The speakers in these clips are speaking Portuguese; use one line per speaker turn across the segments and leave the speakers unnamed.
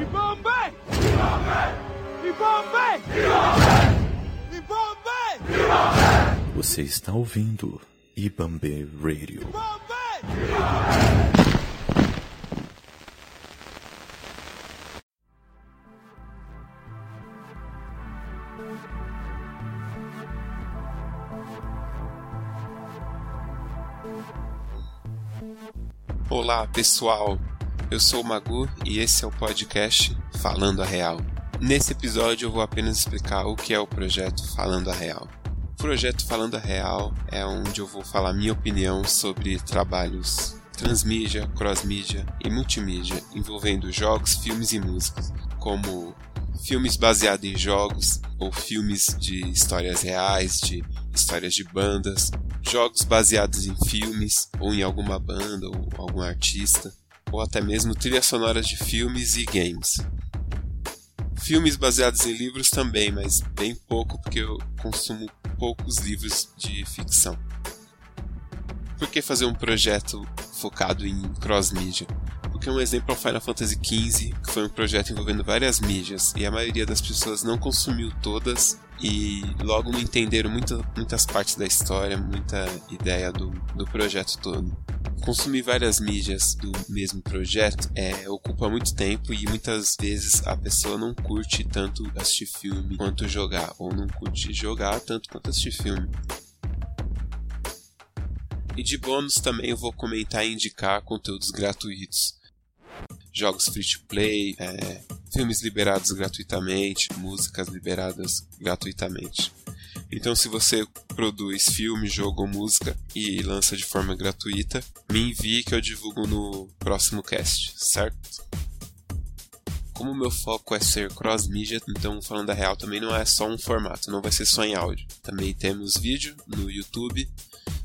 Ibambe! Ibambe! Ibambe!
Você está ouvindo Ibambe Radio.
Olá pessoal, eu sou o Magu e esse é o podcast Falando a Real. Nesse episódio eu vou apenas explicar o que é o projeto Falando a Real. O projeto Falando a Real é onde eu vou falar minha opinião sobre trabalhos transmídia, crossmídia e multimídia envolvendo jogos, filmes e músicas, como filmes baseados em jogos ou filmes de histórias reais, de histórias de bandas, jogos baseados em filmes ou em alguma banda ou algum artista, ou até mesmo trilhas sonoras de filmes e games. Filmes baseados em livros também, mas bem pouco porque eu consumo poucos livros de ficção. Por que fazer um projeto focado em cross-mídia? Porque um exemplo é o Final Fantasy XV, que foi um projeto envolvendo várias mídias, e a maioria das pessoas não consumiu todas e logo não entenderam muita, muitas partes da história, muita ideia do, do projeto todo. Consumir várias mídias do mesmo projeto é, ocupa muito tempo e muitas vezes a pessoa não curte tanto assistir filme quanto jogar, ou não curte jogar tanto quanto assistir filme. E de bônus também eu vou comentar e indicar conteúdos gratuitos. Jogos free to play, é, filmes liberados gratuitamente, músicas liberadas gratuitamente. Então, se você produz filme, jogo ou música e lança de forma gratuita, me envie que eu divulgo no próximo cast, certo? Como meu foco é ser cross-mídia, então falando a real também não é só um formato, não vai ser só em áudio. Também temos vídeo no YouTube,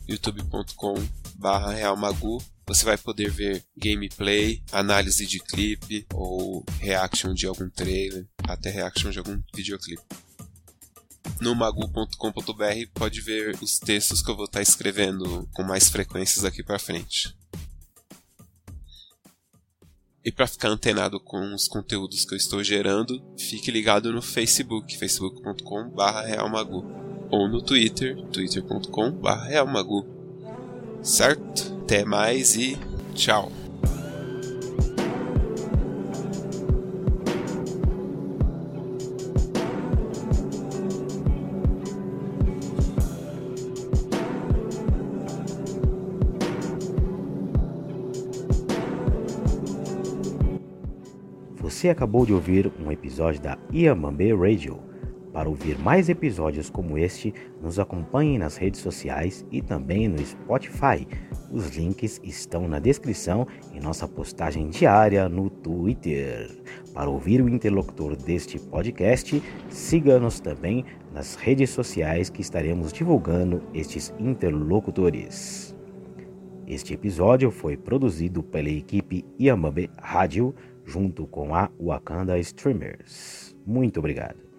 youtube.com/realmagu você vai poder ver gameplay, análise de clipe ou reaction de algum trailer, até reaction de algum videoclipe. No magu.com.br pode ver os textos que eu vou estar escrevendo com mais frequências daqui para frente. E para ficar antenado com os conteúdos que eu estou gerando, fique ligado no Facebook, facebook.com/realmagu, ou no Twitter, twitter.com/realmagu. Certo? Até mais e tchau.
Você acabou de ouvir um episódio da Iamambe Radio. Para ouvir mais episódios como este, nos acompanhe nas redes sociais e também no Spotify. Os links estão na descrição e nossa postagem diária no Twitter. Para ouvir o interlocutor deste podcast, siga-nos também nas redes sociais que estaremos divulgando estes interlocutores. Este episódio foi produzido pela equipe Yamabe Rádio junto com a Wakanda Streamers. Muito obrigado.